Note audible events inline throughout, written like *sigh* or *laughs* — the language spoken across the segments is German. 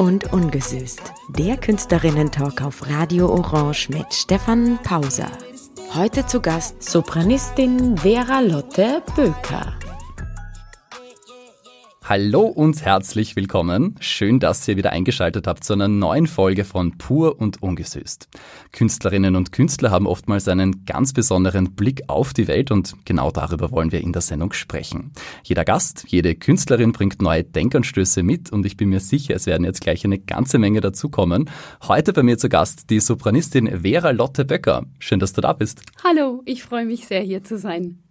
und ungesüßt. Der Künstlerinnen-Talk auf Radio Orange mit Stefan Pauser. Heute zu Gast Sopranistin Vera Lotte Böker. Hallo und herzlich willkommen. Schön, dass ihr wieder eingeschaltet habt zu einer neuen Folge von Pur und Ungesüßt. Künstlerinnen und Künstler haben oftmals einen ganz besonderen Blick auf die Welt und genau darüber wollen wir in der Sendung sprechen. Jeder Gast, jede Künstlerin bringt neue Denkanstöße mit und ich bin mir sicher, es werden jetzt gleich eine ganze Menge dazukommen. Heute bei mir zu Gast die Sopranistin Vera Lotte Böcker. Schön, dass du da bist. Hallo, ich freue mich sehr, hier zu sein.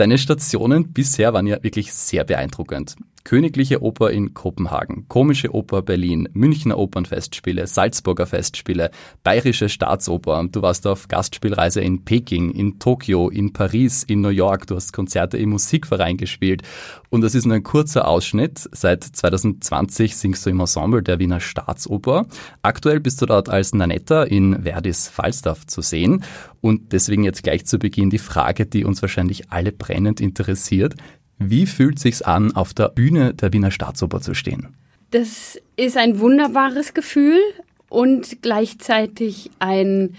Deine Stationen bisher waren ja wirklich sehr beeindruckend. Königliche Oper in Kopenhagen, Komische Oper Berlin, Münchner Opernfestspiele, Salzburger Festspiele, Bayerische Staatsoper. Du warst auf Gastspielreise in Peking, in Tokio, in Paris, in New York. Du hast Konzerte im Musikverein gespielt. Und das ist nur ein kurzer Ausschnitt. Seit 2020 singst du im Ensemble der Wiener Staatsoper. Aktuell bist du dort als Nanetta in Verdis Falstaff zu sehen. Und deswegen jetzt gleich zu Beginn die Frage, die uns wahrscheinlich alle brennend interessiert. Wie fühlt sich's an, auf der Bühne der Wiener Staatsoper zu stehen? Das ist ein wunderbares Gefühl und gleichzeitig ein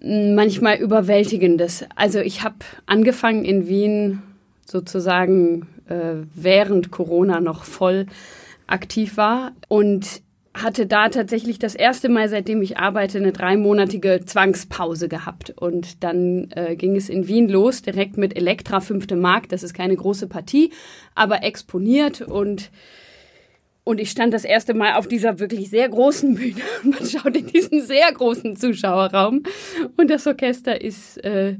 manchmal überwältigendes. Also ich habe angefangen in Wien sozusagen äh, während Corona noch voll aktiv war und hatte da tatsächlich das erste Mal, seitdem ich arbeite, eine dreimonatige Zwangspause gehabt. Und dann äh, ging es in Wien los, direkt mit Elektra, fünfte Markt. Das ist keine große Partie, aber exponiert und und ich stand das erste Mal auf dieser wirklich sehr großen Bühne. *laughs* Man schaut in diesen sehr großen Zuschauerraum und das Orchester ist äh,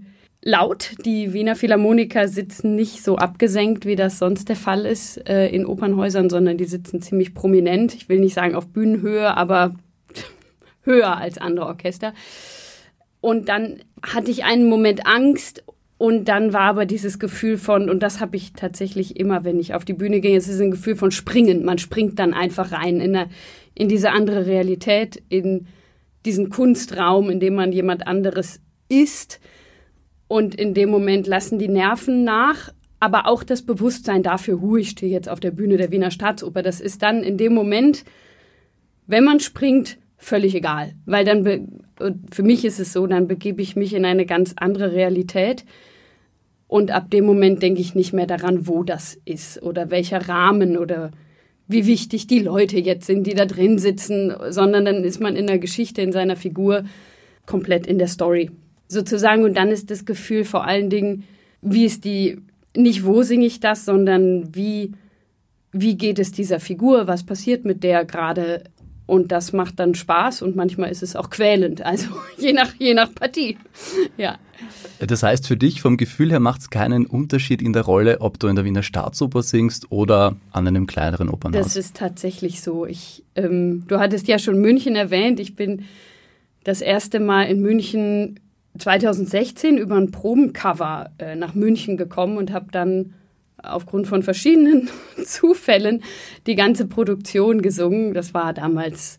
laut. Die Wiener Philharmoniker sitzen nicht so abgesenkt, wie das sonst der Fall ist äh, in Opernhäusern, sondern die sitzen ziemlich prominent. Ich will nicht sagen auf Bühnenhöhe, aber *laughs* höher als andere Orchester. Und dann hatte ich einen Moment Angst und dann war aber dieses Gefühl von, und das habe ich tatsächlich immer, wenn ich auf die Bühne gehe, es ist ein Gefühl von Springen. Man springt dann einfach rein in, eine, in diese andere Realität, in diesen Kunstraum, in dem man jemand anderes ist und in dem Moment lassen die Nerven nach, aber auch das Bewusstsein dafür, hu, ich stehe jetzt auf der Bühne der Wiener Staatsoper, das ist dann in dem Moment, wenn man springt, völlig egal. Weil dann, für mich ist es so, dann begebe ich mich in eine ganz andere Realität. Und ab dem Moment denke ich nicht mehr daran, wo das ist oder welcher Rahmen oder wie wichtig die Leute jetzt sind, die da drin sitzen, sondern dann ist man in der Geschichte, in seiner Figur komplett in der Story sozusagen. Und dann ist das Gefühl vor allen Dingen, wie ist die, nicht wo singe ich das, sondern wie, wie geht es dieser Figur, was passiert mit der gerade. Und das macht dann Spaß und manchmal ist es auch quälend, also *laughs* je nach, je nach Partie. Ja. Das heißt, für dich vom Gefühl her macht es keinen Unterschied in der Rolle, ob du in der Wiener Staatsoper singst oder an einem kleineren Opernhaus? Das ist tatsächlich so. Ich, ähm, du hattest ja schon München erwähnt. Ich bin das erste Mal in München 2016 über ein Probencover äh, nach München gekommen und habe dann aufgrund von verschiedenen *laughs* Zufällen die ganze Produktion gesungen. Das war damals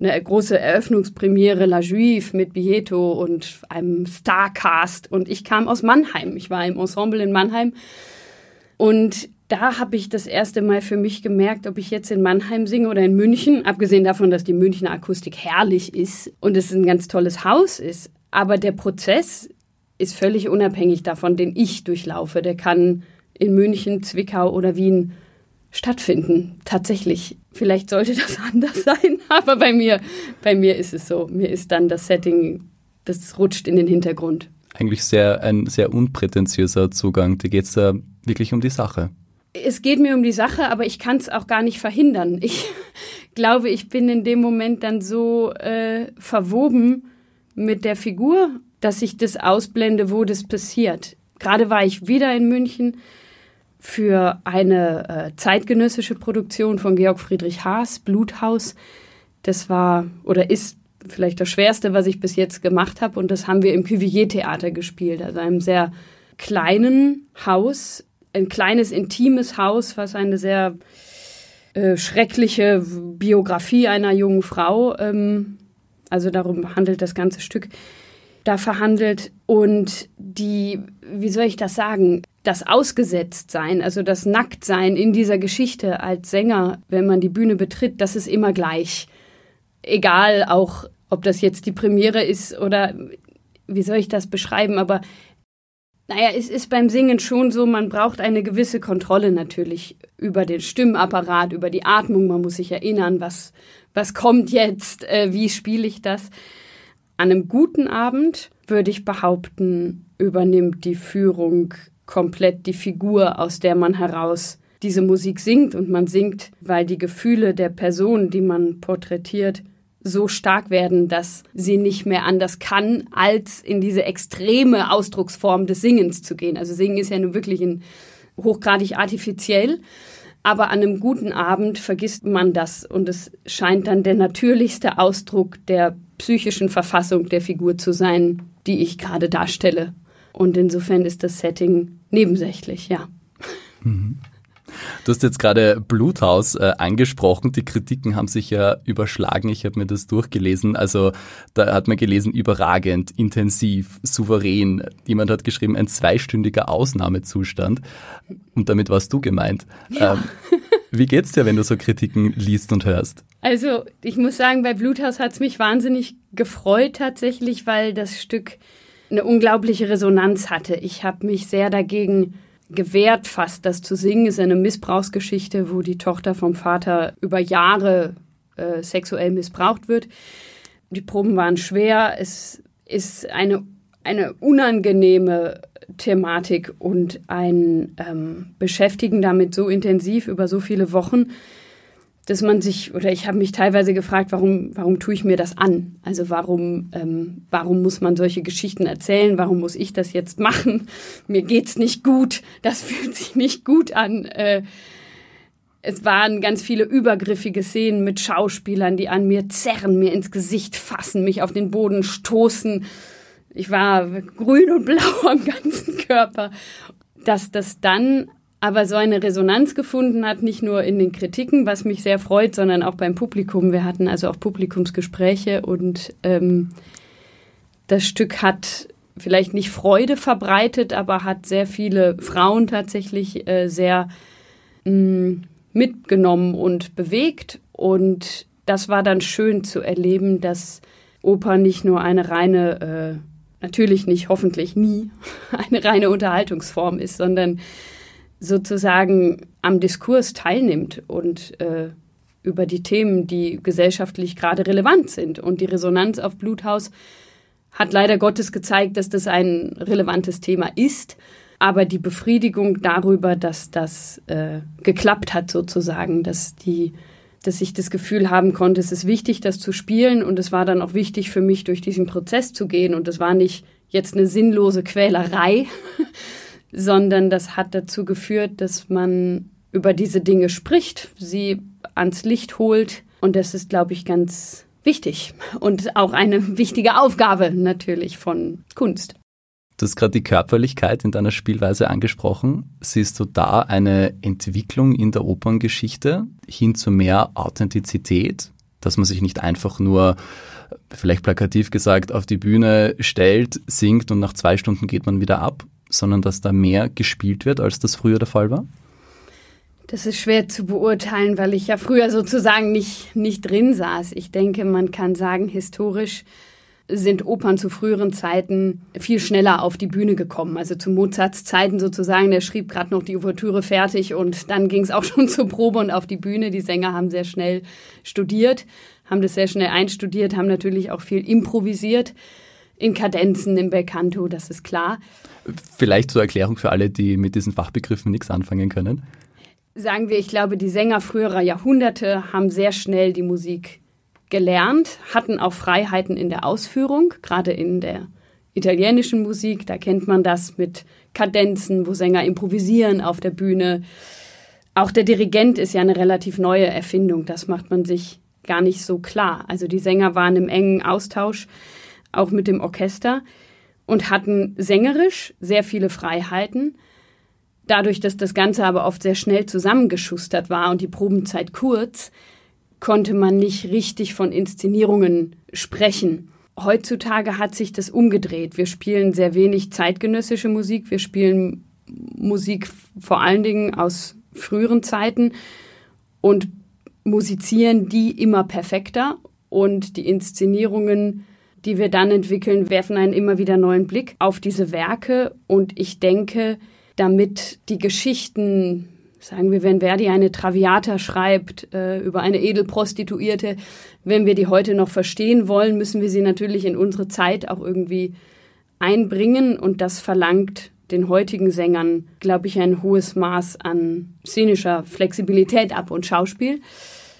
eine große Eröffnungspremiere La Juive mit Bieto und einem Starcast. Und ich kam aus Mannheim. Ich war im Ensemble in Mannheim. Und da habe ich das erste Mal für mich gemerkt, ob ich jetzt in Mannheim singe oder in München. Abgesehen davon, dass die Münchner Akustik herrlich ist und es ein ganz tolles Haus ist. Aber der Prozess ist völlig unabhängig davon, den ich durchlaufe. Der kann in München, Zwickau oder Wien stattfinden. Tatsächlich. Vielleicht sollte *laughs* das anders sein, aber bei mir, bei mir ist es so. Mir ist dann das Setting, das rutscht in den Hintergrund. Eigentlich sehr, ein sehr unprätentiöser Zugang. Dir geht es da wirklich um die Sache. Es geht mir um die Sache, aber ich kann es auch gar nicht verhindern. Ich *laughs* glaube, ich bin in dem Moment dann so äh, verwoben mit der Figur, dass ich das ausblende, wo das passiert. Gerade war ich wieder in München für eine äh, zeitgenössische Produktion von Georg Friedrich Haas, Bluthaus. Das war oder ist vielleicht das Schwerste, was ich bis jetzt gemacht habe. Und das haben wir im Cuvier-Theater gespielt, also einem sehr kleinen Haus, ein kleines, intimes Haus, was eine sehr äh, schreckliche Biografie einer jungen Frau ähm, also darum handelt das ganze Stück, da verhandelt. Und die, wie soll ich das sagen? das Ausgesetztsein, also das Nacktsein in dieser Geschichte als Sänger, wenn man die Bühne betritt, das ist immer gleich. Egal auch, ob das jetzt die Premiere ist oder wie soll ich das beschreiben, aber naja, es ist beim Singen schon so, man braucht eine gewisse Kontrolle natürlich über den Stimmapparat, über die Atmung. Man muss sich erinnern, was, was kommt jetzt, äh, wie spiele ich das. An einem guten Abend würde ich behaupten, übernimmt die Führung komplett die Figur, aus der man heraus diese Musik singt. Und man singt, weil die Gefühle der Person, die man porträtiert, so stark werden, dass sie nicht mehr anders kann, als in diese extreme Ausdrucksform des Singens zu gehen. Also Singen ist ja nun wirklich ein hochgradig artifiziell. Aber an einem guten Abend vergisst man das und es scheint dann der natürlichste Ausdruck der psychischen Verfassung der Figur zu sein, die ich gerade darstelle. Und insofern ist das Setting nebensächlich, ja. Mhm. Du hast jetzt gerade Bluthaus äh, angesprochen. Die Kritiken haben sich ja überschlagen. Ich habe mir das durchgelesen. Also da hat man gelesen, überragend, intensiv, souverän. Jemand hat geschrieben, ein zweistündiger Ausnahmezustand. Und damit warst du gemeint. Ja. Ähm, wie geht's dir, wenn du so Kritiken liest und hörst? Also ich muss sagen, bei Bluthaus hat es mich wahnsinnig gefreut tatsächlich, weil das Stück eine unglaubliche Resonanz hatte. Ich habe mich sehr dagegen gewehrt, fast das zu singen. Ist eine Missbrauchsgeschichte, wo die Tochter vom Vater über Jahre äh, sexuell missbraucht wird. Die Proben waren schwer. Es ist eine, eine unangenehme Thematik und ein ähm, Beschäftigen damit so intensiv über so viele Wochen, dass man sich, oder ich habe mich teilweise gefragt, warum, warum tue ich mir das an? Also warum, ähm, warum muss man solche Geschichten erzählen? Warum muss ich das jetzt machen? *laughs* Mir geht's nicht gut, das *laughs* fühlt sich nicht gut an. Äh, es waren ganz viele übergriffige Szenen mit Schauspielern, die an mir zerren, mir ins Gesicht fassen, mich auf den Boden stoßen. Ich war grün und *laughs* blau am ganzen Körper. Dass das dann aber so eine Resonanz gefunden hat, nicht nur in den Kritiken, was mich sehr freut, sondern auch beim Publikum. Wir hatten also auch Publikumsgespräche und ähm, das Stück hat vielleicht nicht Freude verbreitet, aber hat sehr viele Frauen tatsächlich äh, sehr mh, mm, mitgenommen und bewegt. Und das war dann schön zu erleben, dass Oper nicht nur eine reine, äh, natürlich nicht, hoffentlich nie, *laughs* eine reine Unterhaltungsform ist, sondern sozusagen am Diskurs teilnimmt und äh, über die Themen, die gesellschaftlich gerade relevant sind. Und die Resonanz auf Bluthaus hat leider Gottes gezeigt, dass das ein relevantes Thema ist. Aber die Befriedigung darüber, dass das äh, geklappt hat, sozusagen, dass die dass ich das Gefühl haben konnte, es ist wichtig, das zu spielen und es war dann auch wichtig für mich, durch diesen Prozess zu gehen und es war nicht jetzt eine sinnlose Quälerei, *laughs* sondern das hat dazu geführt, dass man über diese Dinge spricht, sie ans Licht holt. Und das ist, glaube ich, ganz wichtig und auch eine wichtige Aufgabe natürlich von Kunst. Du hast gerade die Körperlichkeit in deiner Spielweise angesprochen. Siehst du da eine Entwicklung in der Operngeschichte hin zu mehr Authentizität, dass man sich nicht einfach nur, vielleicht plakativ gesagt, auf die Bühne stellt, singt und nach zwei Stunden geht man wieder ab, sondern dass da mehr gespielt wird, als das früher der Fall war? Das ist schwer zu beurteilen, weil ich ja früher sozusagen nicht, nicht drin saß. Ich denke, man kann sagen, historisch sind Opern zu früheren Zeiten viel schneller auf die Bühne gekommen. Also zu Mozarts Zeiten sozusagen, der schrieb gerade noch die Ouvertüre fertig und dann ging es auch *laughs* schon zur Probe und auf die Bühne. Die Sänger haben sehr schnell studiert, haben das sehr schnell einstudiert, haben natürlich auch viel improvisiert in Kadenzen, im Belcanto, das ist klar. Vielleicht zur Erklärung für alle, die mit diesen Fachbegriffen nichts anfangen können. Sagen wir, ich glaube, die Sänger früherer Jahrhunderte haben sehr schnell die Musik gelernt, hatten auch Freiheiten in der Ausführung, gerade in der italienischen Musik. Da kennt man das mit Kadenzen, wo Sänger improvisieren auf der Bühne. Auch der Dirigent ist ja eine relativ neue Erfindung. Das macht man sich gar nicht so klar. Also die Sänger waren im engen Austausch auch mit dem Orchester und hatten sängerisch sehr viele Freiheiten. Dadurch, dass das Ganze aber oft sehr schnell zusammengeschustert war und die Probenzeit kurz, konnte man nicht richtig von Inszenierungen sprechen. Heutzutage hat sich das umgedreht. Wir spielen sehr wenig zeitgenössische Musik, wir spielen Musik vor allen Dingen aus früheren Zeiten und musizieren die immer perfekter und die Inszenierungen, die wir dann entwickeln, werfen einen immer wieder neuen Blick auf diese Werke und ich denke, damit die Geschichten Sagen wir, wenn Verdi eine Traviata schreibt äh, über eine Edelprostituierte, wenn wir die heute noch verstehen wollen, müssen wir sie natürlich in unsere Zeit auch irgendwie einbringen und das verlangt den heutigen Sängern, glaube ich, ein hohes Maß an szenischer Flexibilität ab und Schauspiel.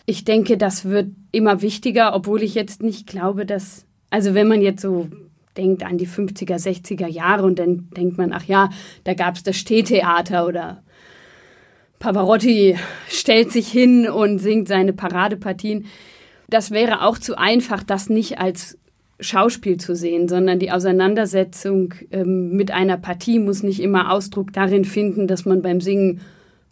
Ich denke, das wird immer wichtiger, obwohl ich jetzt nicht glaube, dass, also wenn man jetzt so denkt an die 50er, 60er Jahre und dann denkt man, ach ja, da gab es das Stehtheater oder Pavarotti stellt sich hin und singt seine Paradepartien. Das wäre auch zu einfach, das nicht als Schauspiel zu sehen, sondern die Auseinandersetzung ähm, mit einer Partie muss nicht immer Ausdruck darin finden, dass man beim Singen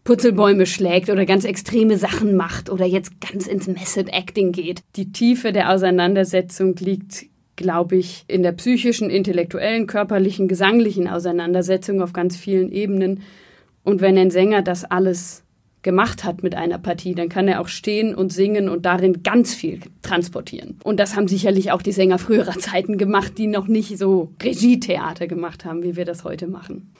Putzelbäume schlägt oder ganz extreme Sachen macht oder jetzt ganz ins Method Acting geht. Die Tiefe der Auseinandersetzung liegt, glaube ich, in der psychischen, intellektuellen, körperlichen, gesanglichen Auseinandersetzung auf ganz vielen Ebenen. Und wenn ein Sänger das alles gemacht hat mit einer Partie, dann kann er auch stehen und singen und darin ganz viel transportieren. Und das haben sicherlich auch die Sänger früherer *laughs* Zeiten gemacht, die noch nicht so Regietheater gemacht haben, wie wir das heute machen.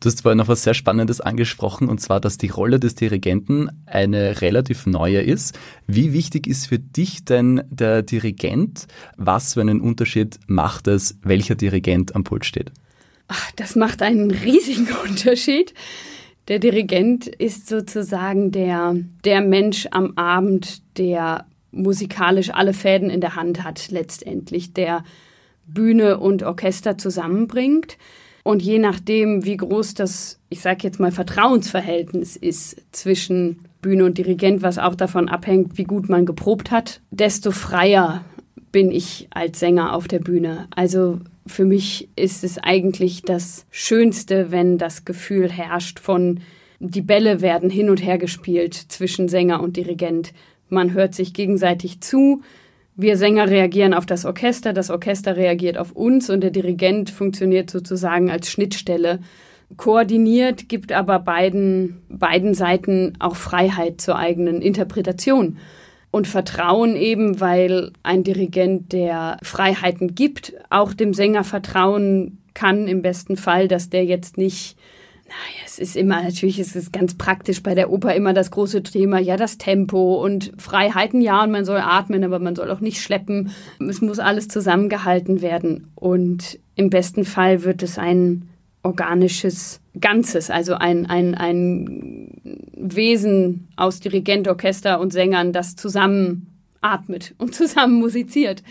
Du hast vorhin noch was sehr Spannendes angesprochen, und zwar, dass die Rolle des Dirigenten eine relativ neue ist. Wie wichtig ist für dich denn der Dirigent? Was für einen Unterschied macht es, welcher Dirigent am Pult steht? Ach, das macht einen riesigen *laughs* Unterschied. Der Dirigent ist sozusagen der, der Mensch am Abend, der musikalisch alle Fäden in der Hand hat, letztendlich, der Bühne und Orchester zusammenbringt. Und je nachdem, wie groß das, ich sage jetzt mal, Vertrauensverhältnis ist zwischen Bühne und Dirigent, was auch davon abhängt, wie gut man geprobt hat, desto freier bin ich als Sänger auf der Bühne. Also für mich ist es eigentlich das Schönste, wenn das Gefühl herrscht von, die Bälle werden hin und her gespielt zwischen Sänger und Dirigent. Man hört sich gegenseitig zu. Wir Sänger reagieren auf das Orchester, das Orchester reagiert auf uns und der Dirigent funktioniert sozusagen als Schnittstelle. Koordiniert, gibt aber beiden, beiden Seiten auch Freiheit zur eigenen Interpretation und Vertrauen eben, weil ein Dirigent, der Freiheiten gibt, auch dem Sänger vertrauen kann, im besten Fall, dass der jetzt nicht naja, es ist immer, natürlich ist es ganz praktisch bei der Oper immer das große Thema, ja, das Tempo und Freiheiten, ja, und man soll atmen, aber man soll auch nicht schleppen. Es muss alles zusammengehalten werden. Und im besten Fall wird es ein organisches Ganzes, also ein, ein, ein Wesen aus Dirigent, Orchester und Sängern, das zusammen atmet und *laughs* zusammen musiziert.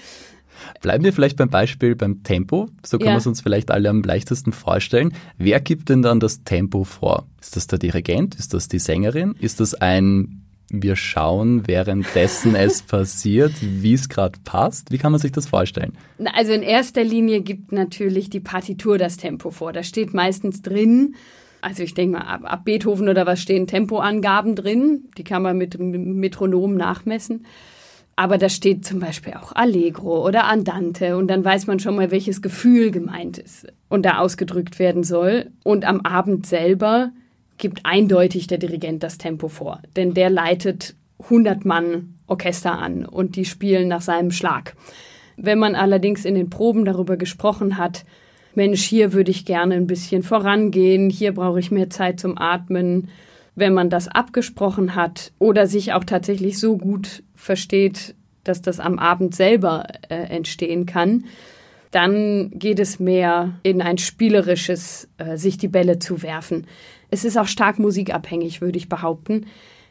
Bleiben wir vielleicht beim Beispiel beim Tempo. So können ja. wir es uns vielleicht alle am leichtesten vorstellen. Wer gibt denn dann das Tempo vor? Ist das der Dirigent? Ist das die Sängerin? Ist das ein wir schauen währenddessen *laughs* es passiert, wie es gerade passt. Wie kann man sich das vorstellen? Also in erster Linie gibt natürlich die Partitur das Tempo vor. Da steht meistens drin, also ich denke mal, ab, ab, Beethoven oder was stehen Tempoangaben drin. Die kann man mit Metronom nachmessen. Aber da steht zum Beispiel auch Allegro oder Andante und dann weiß man schon mal, welches Gefühl gemeint ist und da ausgedrückt werden soll. Und am Abend selber gibt eindeutig der Dirigent das Tempo vor, denn der leitet 100 Mann Orchester an und die spielen nach seinem Schlag. Wenn man allerdings in den Proben darüber gesprochen hat, Mensch, hier würde ich gerne ein bisschen vorangehen, hier brauche ich mehr Zeit zum Atmen, wenn man das abgesprochen hat oder sich auch tatsächlich so gut versteht, dass das am Abend selber äh, entstehen kann, dann geht es mehr in ein spielerisches, äh, sich die Bälle zu werfen. Es ist auch stark musikabhängig, würde ich behaupten.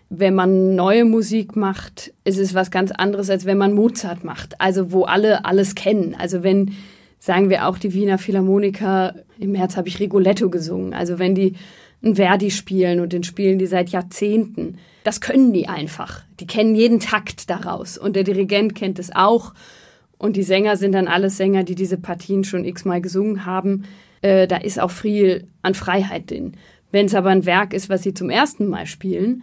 Wenn man neue Musik macht, ist es was ganz anderes, als wenn man Mozart macht. Also wo alle alles kennen. Also wenn, sagen wir auch die Wiener Philharmoniker, im März habe ich Rigoletto gesungen. Also wenn die ein Verdi spielen und den spielen die seit Jahrzehnten. Das können die einfach. Die kennen jeden Takt daraus. Und der Dirigent kennt es auch. Und die Sänger sind dann alles Sänger, die diese Partien schon x-mal gesungen haben. Äh, da ist auch viel an Freiheit drin. Wenn es aber ein Werk ist, was sie zum ersten Mal spielen,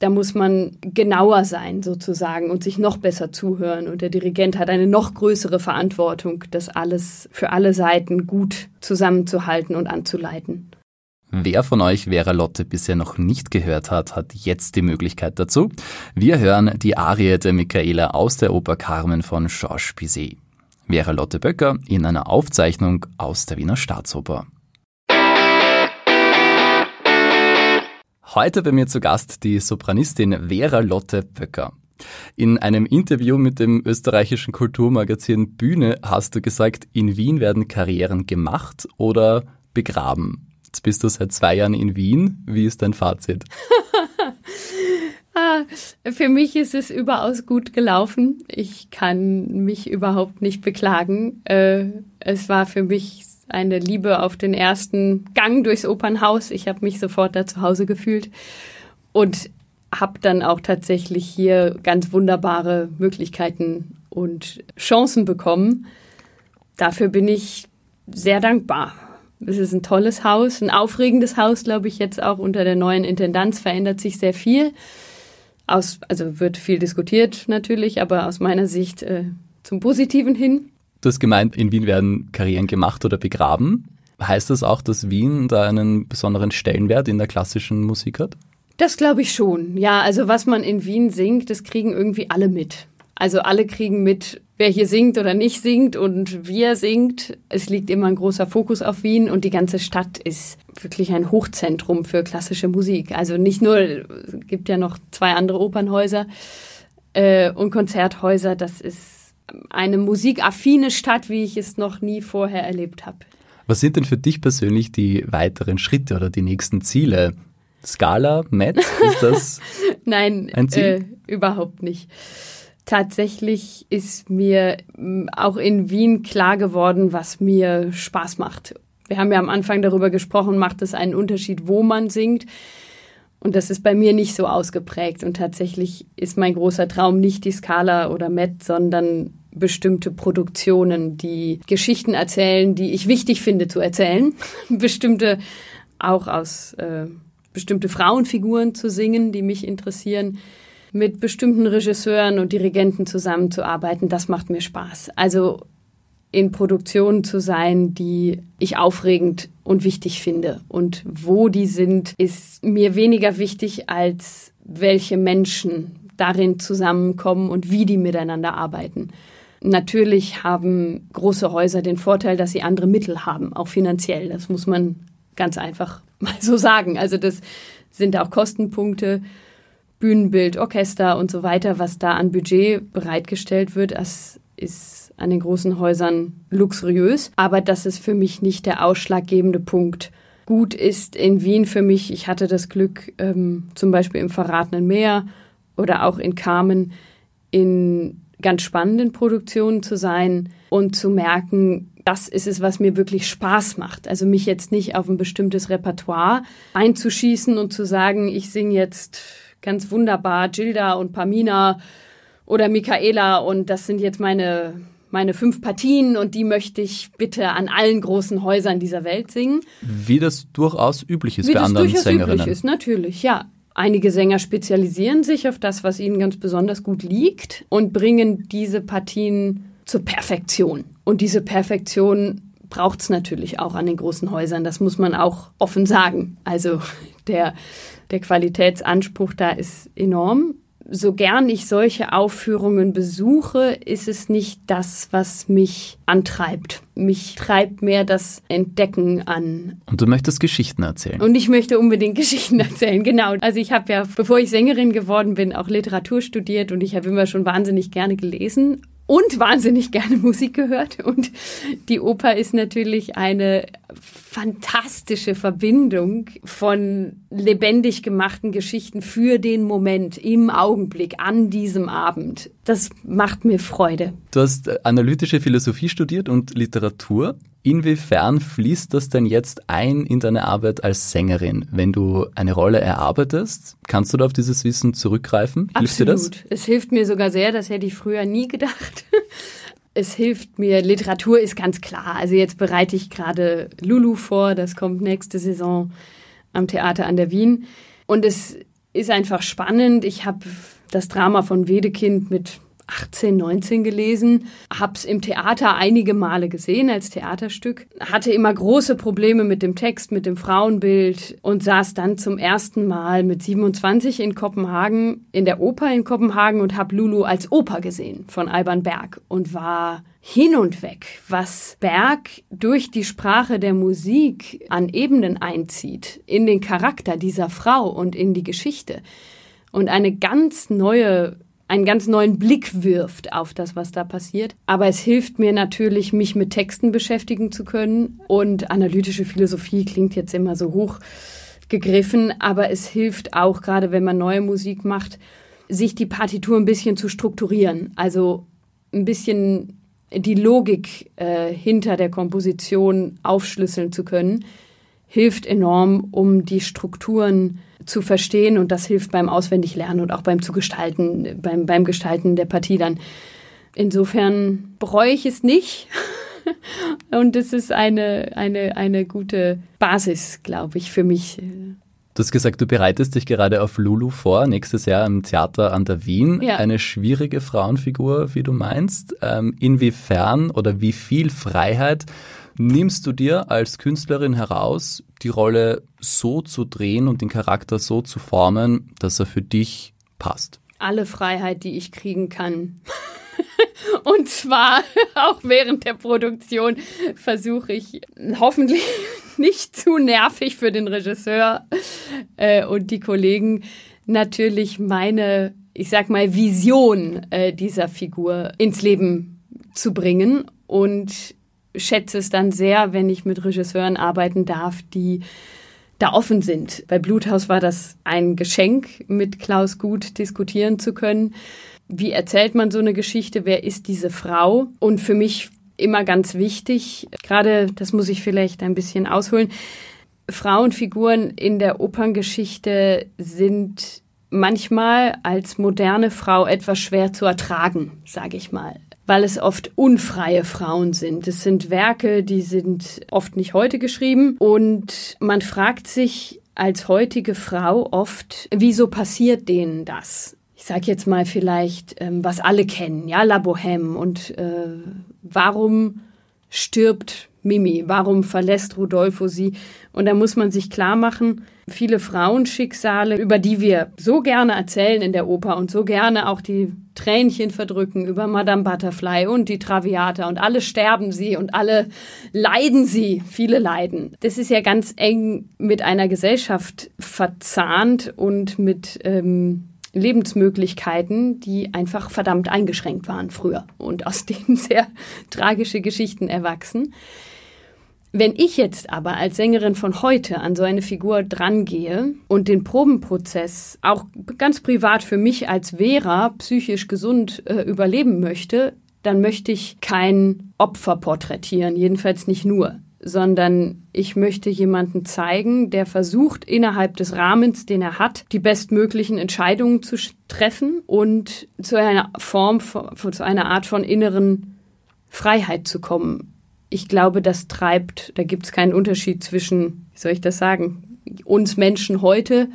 da muss man genauer sein sozusagen und sich noch besser zuhören. Und der Dirigent hat eine noch größere Verantwortung, das alles für alle Seiten gut zusammenzuhalten und anzuleiten. Wer von euch Vera Lotte bisher noch nicht gehört hat, hat jetzt die Möglichkeit dazu. Wir hören die Arie der Michaela aus der Oper Carmen von Georges Bizet. Vera Lotte Böcker in einer Aufzeichnung aus der Wiener Staatsoper. Heute bei mir zu Gast die Sopranistin Vera Lotte Böcker. In einem Interview mit dem österreichischen Kulturmagazin Bühne hast du gesagt, in Wien werden Karrieren gemacht oder begraben. Jetzt bist du seit zwei Jahren in Wien. Wie ist dein Fazit? *laughs* ah, für mich ist es überaus gut gelaufen. Ich kann mich überhaupt nicht beklagen. Äh, es war für mich eine Liebe auf den ersten Gang durchs Opernhaus. Ich habe mich sofort da zu Hause gefühlt und habe dann auch tatsächlich hier ganz wunderbare Möglichkeiten und Chancen bekommen. Dafür bin ich sehr dankbar. Es ist ein tolles Haus, ein aufregendes Haus, glaube ich, jetzt auch unter der neuen Intendanz verändert sich sehr viel. Aus, also wird viel diskutiert natürlich, aber aus meiner Sicht äh, zum Positiven hin. Du hast gemeint, in Wien werden Karrieren gemacht oder begraben. Heißt das auch, dass Wien da einen besonderen Stellenwert in der klassischen Musik hat? Das glaube ich schon. Ja, also was man in Wien singt, das kriegen irgendwie alle mit. Also alle kriegen mit, wer hier singt oder nicht singt und wie er singt. Es liegt immer ein großer Fokus auf Wien und die ganze Stadt ist wirklich ein Hochzentrum für klassische Musik. Also nicht nur, es gibt ja noch zwei andere Opernhäuser äh, und Konzerthäuser. Das ist eine musikaffine Stadt, wie ich es noch nie vorher erlebt habe. Was sind denn für dich persönlich die weiteren Schritte oder die nächsten Ziele? Scala, Met, ist das *laughs* Nein, ein Ziel? Äh, überhaupt nicht. Tatsächlich ist mir auch in Wien klar geworden, was mir Spaß macht. Wir haben ja am Anfang darüber gesprochen, macht es einen Unterschied, wo man singt. Und das ist bei mir nicht so ausgeprägt. Und tatsächlich ist mein großer Traum nicht die Scala oder Met, sondern bestimmte Produktionen, die Geschichten erzählen, die ich wichtig finde zu erzählen. *laughs* bestimmte auch aus äh, bestimmte Frauenfiguren zu singen, die mich interessieren mit bestimmten Regisseuren und Dirigenten zusammenzuarbeiten, das macht mir Spaß. Also in Produktionen zu sein, die ich aufregend und wichtig finde. Und wo die sind, ist mir weniger wichtig, als welche Menschen darin zusammenkommen und wie die miteinander arbeiten. Natürlich haben große Häuser den Vorteil, dass sie andere Mittel haben, auch finanziell. Das muss man ganz einfach *laughs* mal so sagen. Also das sind auch Kostenpunkte. Bühnenbild, Orchester und so weiter, was da an Budget bereitgestellt wird, das ist an den großen Häusern luxuriös. Aber das ist für mich nicht der ausschlaggebende Punkt. Gut ist in Wien für mich, ich hatte das Glück, ähm, zum Beispiel im Verratenen Meer oder auch in Carmen in ganz spannenden Produktionen zu sein und zu merken, das ist es, was mir wirklich Spaß macht. Also mich jetzt nicht auf ein bestimmtes Repertoire einzuschießen und zu sagen, ich singe jetzt ganz wunderbar Gilda und Pamina oder Michaela und das sind jetzt meine meine fünf Partien und die möchte ich bitte an allen großen Häusern dieser Welt singen. Wie das durchaus üblich ist Wie bei anderen durchaus Sängerinnen. Üblich ist, natürlich, ja. Einige Sänger spezialisieren sich auf das, was ihnen ganz besonders gut liegt und bringen diese Partien zur Perfektion. Und diese Perfektion braucht es natürlich auch an den großen Häusern. Das muss man auch offen sagen. Also *laughs* der der Qualitätsanspruch da ist enorm. So gern ich solche Aufführungen besuche, ist es nicht das, was mich antreibt. Mich treibt mehr das Entdecken an. Und du möchtest Geschichten erzählen. Und ich möchte unbedingt *laughs* Geschichten erzählen, genau. Also ich habe ja, bevor ich Sängerin geworden bin, auch Literatur studiert und ich habe immer schon wahnsinnig gerne gelesen und wahnsinnig gerne *laughs* Musik gehört. Und die Oper ist natürlich eine fantastische Verbindung von lebendig gemachten Geschichten für den Moment, im Augenblick, an diesem Abend. Das macht mir Freude. Du hast äh, analytische Philosophie studiert und Literatur. Inwiefern fließt das denn jetzt ein in deine Arbeit als Sängerin? Wenn du eine Rolle erarbeitest, kannst du da auf dieses Wissen zurückgreifen? Hilft Absolut. dir das? Es hilft mir sogar sehr, das hätte ich früher nie gedacht. *laughs* Es hilft mir, Literatur ist ganz klar. Also jetzt bereite ich gerade Lulu vor, das kommt nächste Saison am Theater an der Wien. Und es ist einfach spannend. Ich habe das Drama von Wedekind mit 18, 19 gelesen, hab's im Theater einige Male gesehen als Theaterstück, hatte immer große Probleme mit dem Text, mit dem Frauenbild und saß dann zum ersten Mal mit 27 in Kopenhagen in der Oper in Kopenhagen und hab Lulu als Oper gesehen von Alban Berg und war hin und weg, was Berg durch die Sprache der Musik an Ebenen einzieht, in den Charakter dieser Frau und in die Geschichte. Und eine ganz neue einen ganz neuen Blick wirft auf das, was da passiert. Aber es hilft mir natürlich, mich mit Texten beschäftigen zu können. Und analytische Philosophie klingt jetzt immer so hoch gegriffen, aber es hilft auch, gerade wenn man neue Musik macht, sich die Partitur ein bisschen zu strukturieren. Also ein bisschen die Logik äh, hinter der Komposition aufschlüsseln zu können, hilft enorm, um die Strukturen zu verstehen und das hilft beim Auswendiglernen und auch beim zu gestalten, beim, beim Gestalten der Partie dann. Insofern bereue ich es nicht. *laughs* und es ist eine, eine, eine gute Basis, glaube ich, für mich. Du hast gesagt, du bereitest dich gerade auf Lulu vor, nächstes Jahr im Theater an der Wien. Ja. Eine schwierige Frauenfigur, wie du meinst. Ähm, inwiefern oder wie viel Freiheit nimmst du dir als Künstlerin heraus, die Rolle so zu drehen und den Charakter so zu formen, dass er für dich passt? Alle Freiheit, die ich kriegen kann. *laughs* Und zwar *laughs* auch während der Produktion versuche ich hoffentlich *laughs* nicht zu nervig für den Regisseur äh, und die Kollegen natürlich meine, ich sag mal, Vision äh, dieser Figur ins Leben zu bringen und schätze es dann sehr, wenn ich mit Regisseuren arbeiten darf, die da offen sind. Bei Bluthaus war das ein Geschenk, mit Klaus Gut diskutieren zu können. Wie erzählt man so eine Geschichte? Wer ist diese Frau? Und für mich immer ganz wichtig, gerade das muss ich vielleicht ein bisschen ausholen, Frauenfiguren in der Operngeschichte sind manchmal als moderne Frau etwas schwer zu ertragen, sage ich mal weil es oft unfreie Frauen sind. Es sind Werke, die sind oft nicht heute geschrieben und man fragt sich als heutige Frau oft, wieso passiert denen das? Ich sage jetzt mal vielleicht, ähm, was alle kennen, ja, La Bohème und äh, warum stirbt Mimi? Warum verlässt Rudolfo sie? Und da muss man sich klar machen, viele Frauenschicksale, über die wir so gerne erzählen in der Oper und so gerne auch die Tränchen verdrücken über Madame Butterfly und die Traviata und alle sterben sie und alle leiden sie, viele leiden. Das ist ja ganz eng mit einer Gesellschaft verzahnt und mit ähm, Lebensmöglichkeiten, die einfach verdammt eingeschränkt waren früher und aus denen sehr *laughs* tragische Geschichten erwachsen. Wenn ich jetzt aber als Sängerin von heute an so eine Figur drangehe und den Probenprozess auch ganz privat für mich als Vera psychisch gesund äh, überleben möchte, dann möchte ich kein Opfer porträtieren, jedenfalls nicht nur, sondern ich möchte jemanden zeigen, der versucht, innerhalb des Rahmens, den er hat, die bestmöglichen Entscheidungen zu treffen und zu einer Form, zu einer Art von inneren Freiheit zu kommen ich glaube, das treibt, da gibt es keinen Unterschied zwischen, wie soll ich das sagen, uns Menschen heute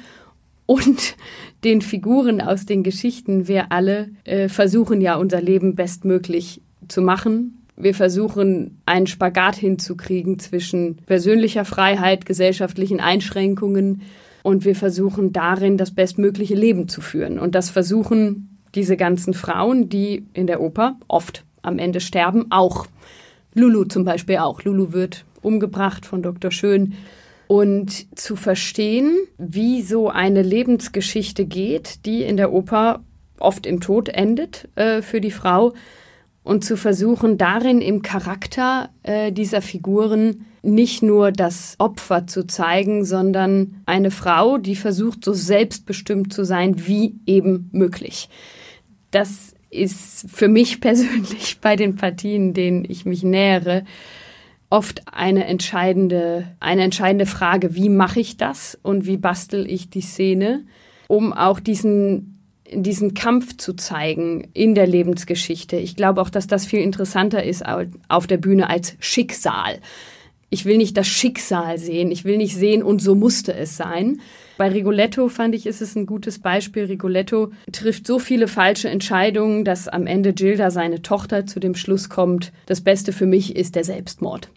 und *laughs* den Figuren aus den Geschichten. Wir alle äh, versuchen ja unser Leben bestmöglich zu machen. Wir versuchen einen Spagat hinzukriegen zwischen persönlicher Freiheit, gesellschaftlichen Einschränkungen und wir versuchen darin das bestmögliche Leben zu führen. Und das versuchen diese ganzen Frauen, die in der Oper oft am Ende sterben, auch. Lulu zum Beispiel auch. Lulu wird umgebracht von Dr. Schön. Und zu verstehen, wie so eine Lebensgeschichte geht, die in der Oper oft im Tod endet äh, für die Frau, und zu versuchen, darin im Charakter äh, dieser Figuren nicht nur das Opfer zu zeigen, sondern eine Frau, die versucht, so selbstbestimmt zu sein wie eben möglich. Das ist für mich *laughs* persönlich bei den Partien, denen ich mich nähere, oft eine entscheidende, eine entscheidende Frage, wie mache ich das und wie bastel ich die Szene, um auch diesen diesen Kampf zu zeigen in der Lebensgeschichte. Ich glaube auch, dass das viel interessanter ist auf der Bühne als Schicksal. Ich will nicht das Schicksal sehen, ich will nicht sehen und so musste es sein, Bei Rigoletto fand ich, ist es ein gutes Beispiel. Rigoletto trifft so viele falsche Entscheidungen, dass am Ende Gilda, seine Tochter, zu dem Schluss kommt, das Beste für mich ist der Selbstmord.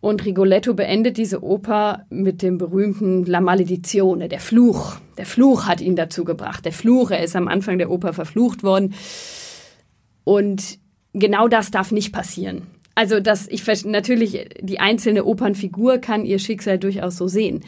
Und Rigoletto beendet diese Oper mit dem berühmten La Maledizione, der Fluch. Der Fluch hat ihn dazu gebracht. Der Fluch, er ist am Anfang der Oper verflucht worden. Und genau das darf nicht passieren. Also, dass ich natürlich die einzelne Opernfigur kann ihr Schicksal durchaus so sehen.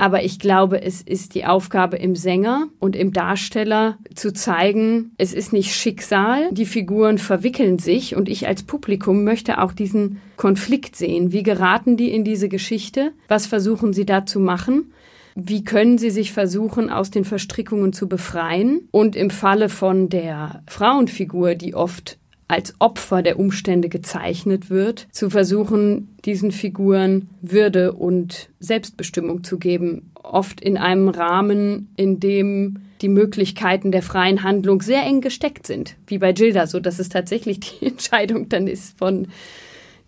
Aber ich glaube, es ist die Aufgabe im Sänger und im Darsteller zu zeigen, es ist nicht Schicksal, die Figuren verwickeln sich und ich als Publikum möchte auch diesen Konflikt sehen. Wie geraten die in diese Geschichte? Was versuchen sie da zu machen? Wie können sie sich versuchen, aus den Verstrickungen zu befreien? Und im Falle von der Frauenfigur, die oft als Opfer der Umstände gezeichnet wird, zu versuchen, diesen Figuren Würde und Selbstbestimmung zu geben. Oft in einem Rahmen, in dem die Möglichkeiten der freien Handlung sehr eng gesteckt sind, wie bei Gilda, so dass es tatsächlich die *laughs* Entscheidung dann ist von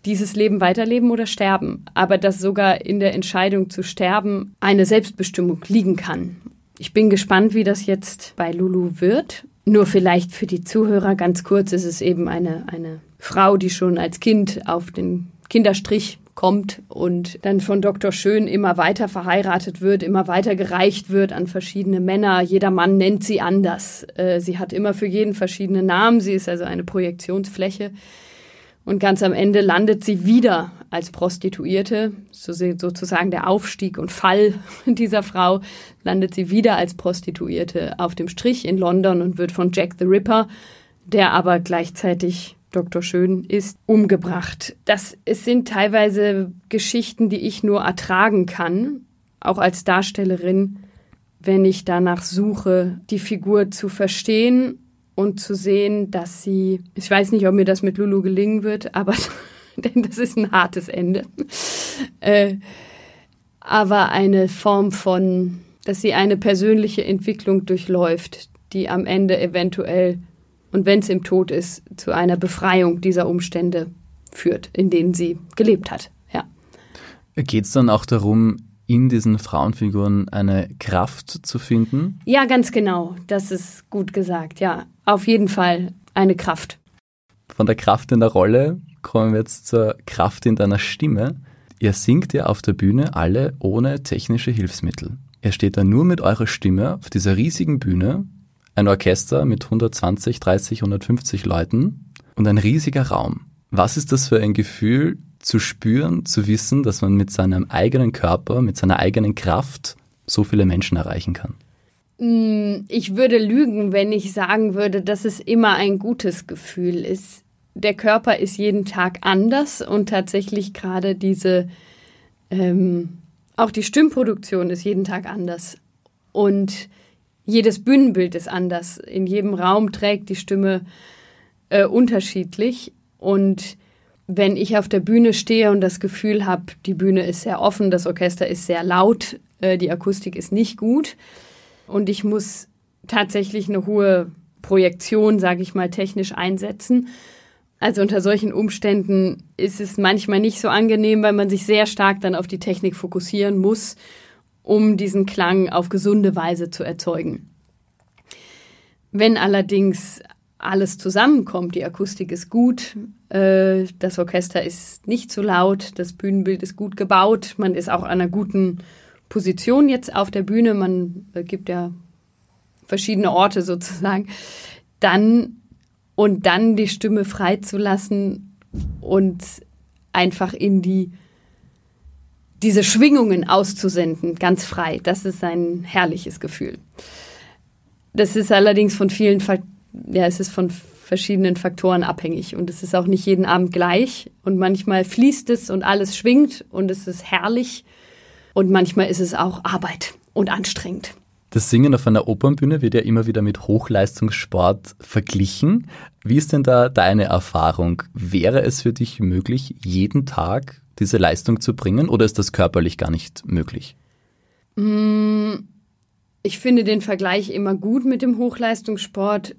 dieses Leben weiterleben oder sterben, aber dass sogar in der Entscheidung zu sterben eine Selbstbestimmung liegen kann. Ich bin gespannt, wie das jetzt bei Lulu wird. Nur vielleicht für die Zuhörer ganz kurz ist es eben eine, eine Frau, die schon als Kind auf den Kinderstrich kommt und dann von Dr. Schön immer weiter verheiratet wird, immer weiter gereicht wird an verschiedene Männer. Jeder Mann nennt sie anders. Äh, sie hat immer für jeden verschiedene Namen. Sie ist also eine Projektionsfläche. Und ganz am Ende landet sie wieder als Prostituierte, sozusagen der Aufstieg und Fall *laughs* dieser Frau, landet sie wieder als Prostituierte auf dem Strich in London und wird von Jack the Ripper, der aber gleichzeitig Dr. Schön ist, umgebracht. Das es sind teilweise Geschichten, die ich nur ertragen kann, auch als Darstellerin, wenn ich danach suche, die Figur zu verstehen und zu sehen, dass sie, ich weiß nicht, ob mir das mit Lulu gelingen wird, aber *laughs* *laughs* denn das ist ein hartes Ende. Äh, aber eine Form von, dass sie eine persönliche Entwicklung durchläuft, die am Ende eventuell, und wenn es im Tod ist, zu einer Befreiung dieser Umstände führt, in denen sie gelebt hat. Ja. Geht es dann auch darum, in diesen Frauenfiguren eine Kraft zu finden? Ja, ganz genau. Das ist gut gesagt. Ja, auf jeden Fall eine Kraft. Von der Kraft in der Rolle kommen wir jetzt zur Kraft in deiner Stimme. Ihr singt ja auf der Bühne alle ohne technische Hilfsmittel. Ihr steht da nur mit eurer Stimme auf dieser riesigen Bühne, ein Orchester mit 120, 30, 150 Leuten und ein riesiger Raum. Was ist das für ein Gefühl, zu spüren, zu wissen, dass man mit seinem eigenen Körper, mit seiner eigenen Kraft so viele Menschen erreichen kann? Hm, ich würde lügen, wenn ich sagen würde, dass es immer ein gutes Gefühl ist. Der Körper ist jeden Tag anders und tatsächlich gerade diese, ähm, auch die Stimmproduktion ist jeden Tag anders. Und jedes Bühnenbild ist anders. In jedem Raum trägt die Stimme äh, unterschiedlich. Und wenn ich auf der Bühne stehe und das Gefühl habe, die Bühne ist sehr offen, das Orchester ist sehr laut, äh, die Akustik ist nicht gut und ich muss tatsächlich eine hohe Projektion, sage ich mal, technisch einsetzen. Also unter solchen Umständen ist es manchmal nicht so angenehm, weil man sich sehr stark dann auf die Technik fokussieren muss, um diesen Klang auf gesunde Weise zu erzeugen. Wenn allerdings alles zusammenkommt. Die Akustik ist gut, äh, das Orchester ist nicht zu laut, das Bühnenbild ist gut gebaut, man ist auch an einer guten Position jetzt auf der Bühne, man gibt ja verschiedene Orte sozusagen. Dann und dann die Stimme freizulassen und einfach in die diese Schwingungen auszusenden, ganz frei. Das ist ein herrliches Gefühl. Das ist allerdings von vielen ja, es ist von verschiedenen Faktoren abhängig und es ist auch nicht jeden Abend gleich und manchmal fließt es und alles schwingt und es ist herrlich und manchmal ist es auch Arbeit und anstrengend. Das Singen auf einer Opernbühne wird ja immer wieder mit Hochleistungssport verglichen. Wie ist denn da deine Erfahrung? Wäre es für dich möglich, jeden Tag diese Leistung zu bringen oder ist das körperlich gar nicht möglich? Mm, ich finde den Vergleich immer gut mit dem Hochleistungssport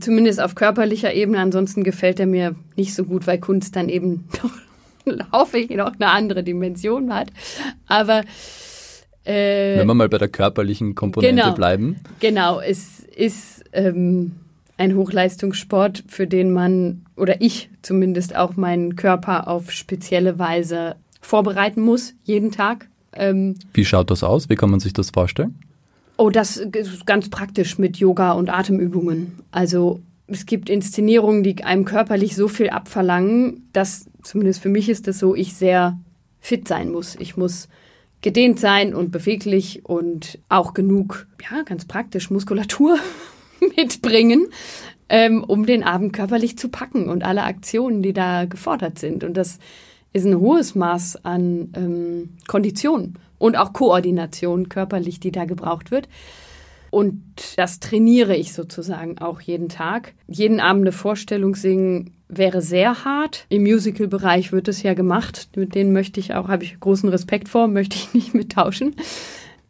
zumindest auf körperlicher Ebene. Ansonsten gefällt er mir nicht so gut, weil Kunst dann eben *laughs* doch, hoffe ich, noch eine andere Dimension hat. Aber Äh, Wenn wir mal bei der körperlichen Komponente genau, bleiben. Genau, es ist ähm, ein Hochleistungssport, für den man oder ich zumindest auch meinen Körper auf spezielle Weise vorbereiten muss, jeden Tag. Ähm, Wie schaut das aus? Wie kann man sich das vorstellen? Oh, das ist ganz praktisch mit Yoga und Atemübungen. Also es gibt Inszenierungen, die einem körperlich so viel abverlangen, dass, zumindest für mich ist das so, ich sehr fit sein muss. Ich muss gedehnt sein und beweglich und auch genug, ja, ganz praktisch Muskulatur *laughs* mitbringen, ähm, um den Abend körperlich zu packen und alle Aktionen, die da gefordert sind. Und das ist ein hohes Maß an ähm, Kondition und auch Koordination körperlich, die da gebraucht wird. Und das trainiere ich sozusagen auch jeden Tag. Jeden Abend eine Vorstellung singen wäre sehr hart. Im Musical-Bereich wird es ja gemacht. Mit denen möchte ich auch, habe ich großen Respekt vor, möchte ich *laughs* nicht mittauschen.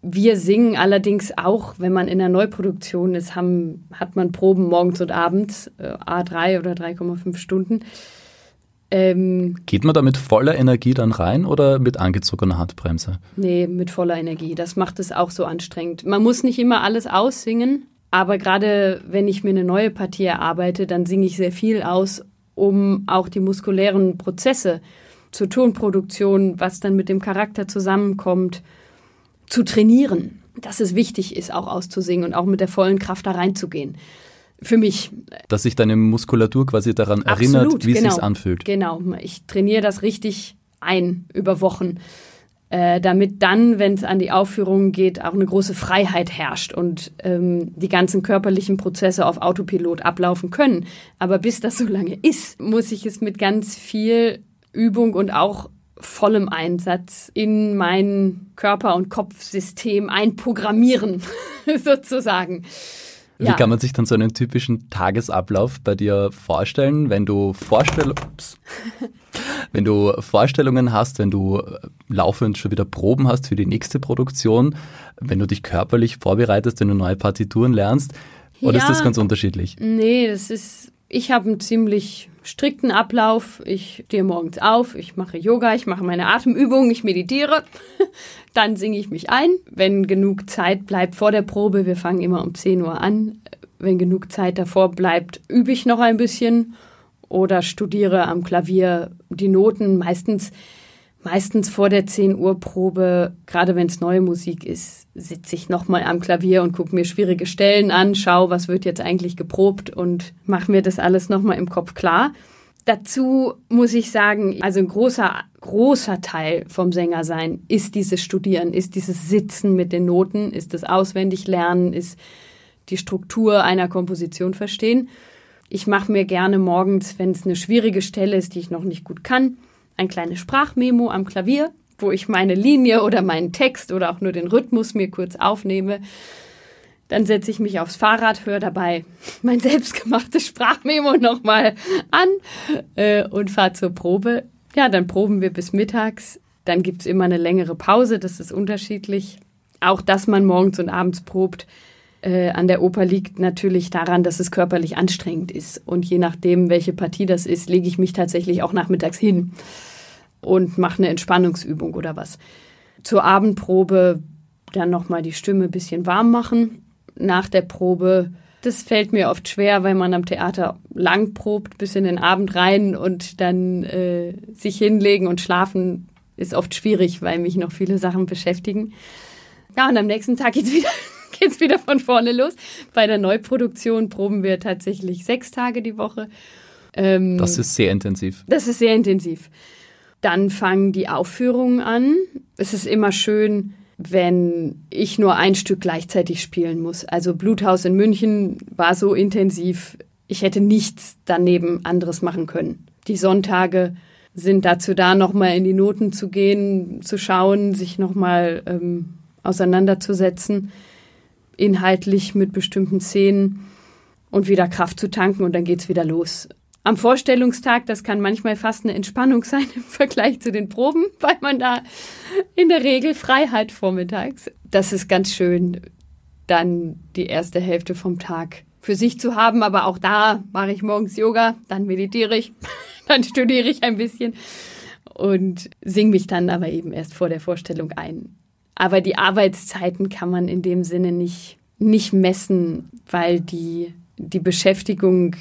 Wir singen allerdings auch, wenn man in der Neuproduktion ist, haben, hat man Proben morgens und abends, äh, A3 oder 3,5 Stunden. Ähm, Geht man da mit voller Energie dann rein oder mit angezogener Handbremse? Nee, mit voller Energie. Das macht es auch so anstrengend. Man muss nicht immer alles aussingen, aber gerade wenn ich mir eine neue Partie erarbeite, dann singe ich sehr viel aus, um auch die muskulären Prozesse zur Tonproduktion, was dann mit dem Charakter zusammenkommt, zu trainieren, dass es wichtig ist, auch auszusingen und auch mit der vollen Kraft da reinzugehen. Für mich. Dass sich deine Muskulatur quasi daran Absolut, erinnert, wie genau, es sich anfühlt. Genau, ich trainiere das richtig ein über Wochen, äh, damit dann, wenn es an die Aufführungen geht, auch eine große Freiheit herrscht und ähm, die ganzen körperlichen Prozesse auf Autopilot ablaufen können. Aber bis das so lange ist, muss ich es mit ganz viel Übung und auch vollem Einsatz in mein Körper- und Kopfsystem einprogrammieren, *laughs* sozusagen. Wie ja. kann man sich dann so einen typischen Tagesablauf bei dir vorstellen, wenn du, Vorstell *laughs* wenn du Vorstellungen hast, wenn du äh, laufend schon wieder Proben hast für die nächste Produktion, wenn du dich körperlich vorbereitest, wenn du neue Partituren lernst? Oder ja, ist das ganz unterschiedlich? Nee, das ist, ich habe einen ziemlich strikten Ablauf. Ich stehe morgens auf, ich mache Yoga, ich mache meine Atemübungen, ich meditiere. *laughs* Dann singe ich mich ein. Wenn genug Zeit bleibt vor der Probe, wir fangen immer um 10 Uhr an. Wenn genug Zeit davor bleibt, übe ich noch ein bisschen oder studiere am Klavier die Noten. Meistens meistens vor der 10 Uhr Probe, gerade wenn es neue Musik ist, sitze ich nochmal am Klavier und gucke mir schwierige Stellen an, schaue, was wird jetzt eigentlich geprobt und mache mir das alles nochmal im Kopf klar. Dazu muss ich sagen, also ein großer, großer Teil vom Sängersein ist dieses Studieren, ist dieses Sitzen mit den Noten, ist das Auswendiglernen, ist die Struktur einer Komposition verstehen. Ich mache mir gerne morgens, wenn es eine schwierige Stelle ist, die ich noch nicht gut kann, ein kleines Sprachmemo am Klavier, wo ich meine Linie oder meinen Text oder auch nur den Rhythmus mir kurz aufnehme. Dann setze ich mich aufs Fahrrad, höre dabei *laughs* mein selbstgemachtes Sprachmemo nochmal an äh, und fahre zur Probe. Ja, dann proben wir bis mittags. Dann gibt es immer eine längere Pause, das ist unterschiedlich. Auch dass man morgens und abends probt, äh, an der Oper liegt natürlich daran, dass es körperlich anstrengend ist. Und je nachdem, welche Partie das ist, lege ich mich tatsächlich auch nachmittags hin und mache eine Entspannungsübung oder was. Zur Abendprobe dann nochmal die Stimme ein bisschen warm machen. Nach der Probe, das fällt mir oft schwer, weil man am Theater lang probt, bis in den Abend rein und dann äh, sich hinlegen und schlafen ist oft schwierig, weil mich noch viele Sachen beschäftigen. Ja, und am nächsten Tag geht's *laughs* wieder *laughs* geht's wieder von vorne los. Bei der Neuproduktion proben wir tatsächlich sechs Tage die Woche. Ähm, das ist sehr intensiv. Das ist sehr intensiv. Dann fangen die Aufführungen an. Es ist immer schön, wenn ich nur ein Stück gleichzeitig spielen muss. Also Bluthaus in München war so intensiv, ich hätte nichts daneben anderes machen können. Die Sonntage sind dazu da, nochmal in die Noten zu gehen, zu schauen, sich nochmal ähm, auseinanderzusetzen inhaltlich mit bestimmten Szenen und wieder Kraft zu tanken und dann geht's wieder los. Am Vorstellungstag, das kann manchmal fast eine Entspannung *laughs* sein im Vergleich zu den Proben, weil man da in der Regel frei hat vormittags. Das ist ganz schön, dann die erste Hälfte vom Tag für sich zu haben. Aber auch da mache ich morgens Yoga, dann meditiere ich, *laughs* dann studiere ich ein bisschen und singe mich dann aber eben erst vor der Vorstellung ein. Aber die Arbeitszeiten kann man in dem Sinne nicht, nicht messen, weil die, die Beschäftigung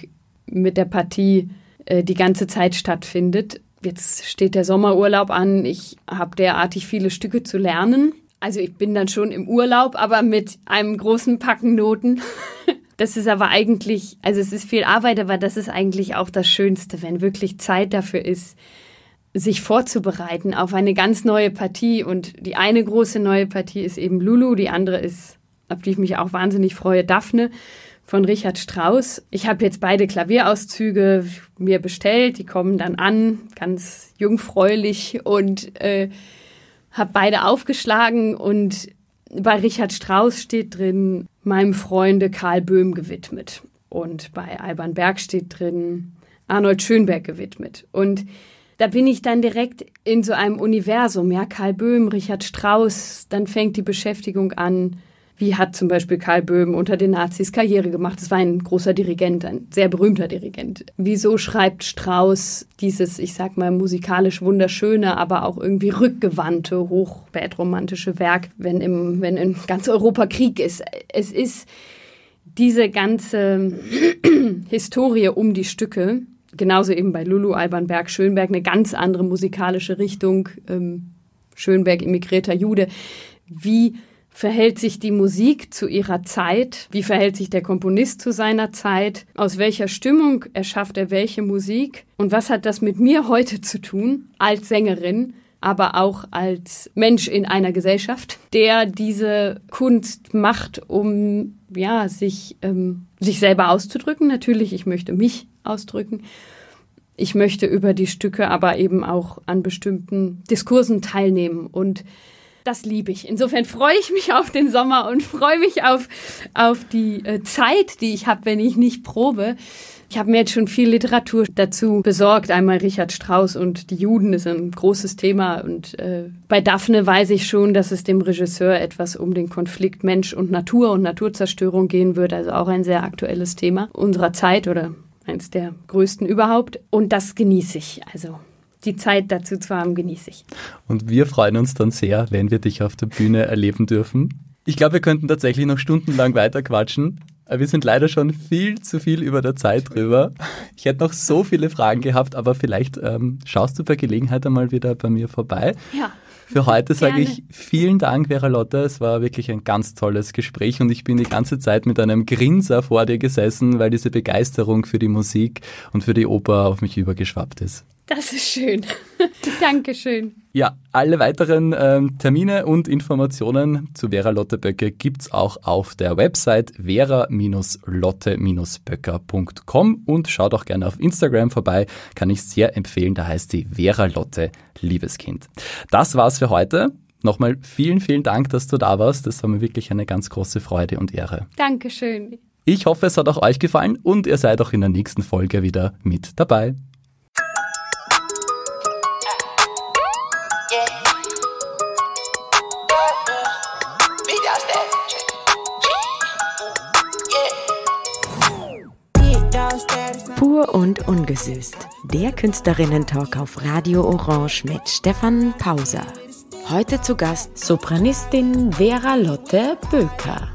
mit der Partie äh, die ganze Zeit stattfindet. Jetzt steht der Sommerurlaub an. Ich habe derartig viele Stücke zu lernen. Also ich bin dann schon im Urlaub, aber mit einem großen Packen Noten. *laughs* Das ist aber eigentlich, also es ist viel Arbeit, aber das ist eigentlich auch das Schönste, wenn wirklich Zeit dafür ist, sich vorzubereiten auf eine ganz neue Partie. Und die eine große neue Partie ist eben Lulu, die andere ist, auf die ich mich auch wahnsinnig freue, Daphne von Richard Strauss. Ich habe jetzt beide Klavierauszüge mir bestellt, die kommen dann an, ganz jungfräulich und äh, habe beide aufgeschlagen und bei Richard Strauss steht drin, meinem Freunde Karl Böhm gewidmet. Und bei Alban Berg steht drin, Arnold Schönberg gewidmet. Und da bin ich dann direkt in so einem Universum, ja, Karl Böhm, Richard Strauss, dann fängt die Beschäftigung an. Wie hat zum Beispiel Karl Böhm unter den Nazis Karriere gemacht? Das war ein großer Dirigent, ein sehr berühmter Dirigent. Wieso schreibt Strauss dieses, ich sag mal, musikalisch wunderschöne, aber auch irgendwie rückgewandte, hochspätromantische Werk, wenn, im, wenn in ganz Europa Krieg ist? Es ist diese ganze *clears throat* Historie um die Stücke, genauso eben bei Lulu, Alban Berg, Schönberg, eine ganz andere musikalische Richtung. Ähm, Schönberg, immigrierter Jude. Wie verhält sich die Musik zu ihrer Zeit? Wie verhält sich der Komponist zu seiner Zeit? Aus welcher Stimmung erschafft er welche Musik? Und was hat das mit mir heute zu tun als Sängerin? Aber auch als Mensch in einer Gesellschaft, der diese Kunst macht, um ja sich ähm, sich selber auszudrücken. Natürlich, ich möchte mich ausdrücken. Ich möchte über die Stücke aber eben auch an bestimmten Diskursen teilnehmen und das liebe ich. Insofern freue ich mich auf den Sommer und freue mich auf, auf die äh, Zeit, die ich habe, wenn ich nicht probe. Ich habe mir jetzt schon viel Literatur dazu besorgt. Einmal Richard Strauss und die Juden ist ein großes Thema. Und äh, bei Daphne weiß ich schon, dass es dem Regisseur etwas um den Konflikt Mensch und Natur und Naturzerstörung gehen wird. Also auch ein sehr aktuelles Thema unserer Zeit oder eins der größten überhaupt. Und das genieße ich. Also die Zeit dazu zu haben, genieße ich. Und wir freuen uns dann sehr, wenn wir dich auf der Bühne erleben dürfen. Ich glaube, wir könnten tatsächlich noch stundenlang weiter quatschen. Wir sind leider schon viel zu viel über der Zeit drüber. Ich hätte noch so viele Fragen gehabt, aber vielleicht ähm, schaust du bei Gelegenheit einmal wieder bei mir vorbei. Ja. Für heute sage ich vielen Dank, Vera Lotte. Es war wirklich ein ganz tolles Gespräch und ich bin die ganze Zeit mit einem Grinser vor dir gesessen, weil diese Begeisterung für die Musik und für die Oper auf mich übergeschwappt ist. Das ist schön. *laughs* Dankeschön. Ja, alle weiteren ähm, Termine und Informationen zu Vera Lotte Böcke gibt's auch auf der Website vera-lotte-böcker.com und schaut auch gerne auf Instagram vorbei, kann ich sehr empfehlen, da heißt sie Vera Lotte Liebeskind. Das war's für heute. Nochmal vielen, vielen Dank, dass du da warst. Das war mir wirklich eine ganz große Freude und Ehre. Dankeschön. Ich hoffe, es hat auch euch gefallen und ihr seid auch in der nächsten Folge wieder mit dabei. Und ungesüßt. Der Künstlerinnen-Talk auf Radio Orange mit Stefan Pauser. Heute zu Gast Sopranistin Vera Lotte Böker.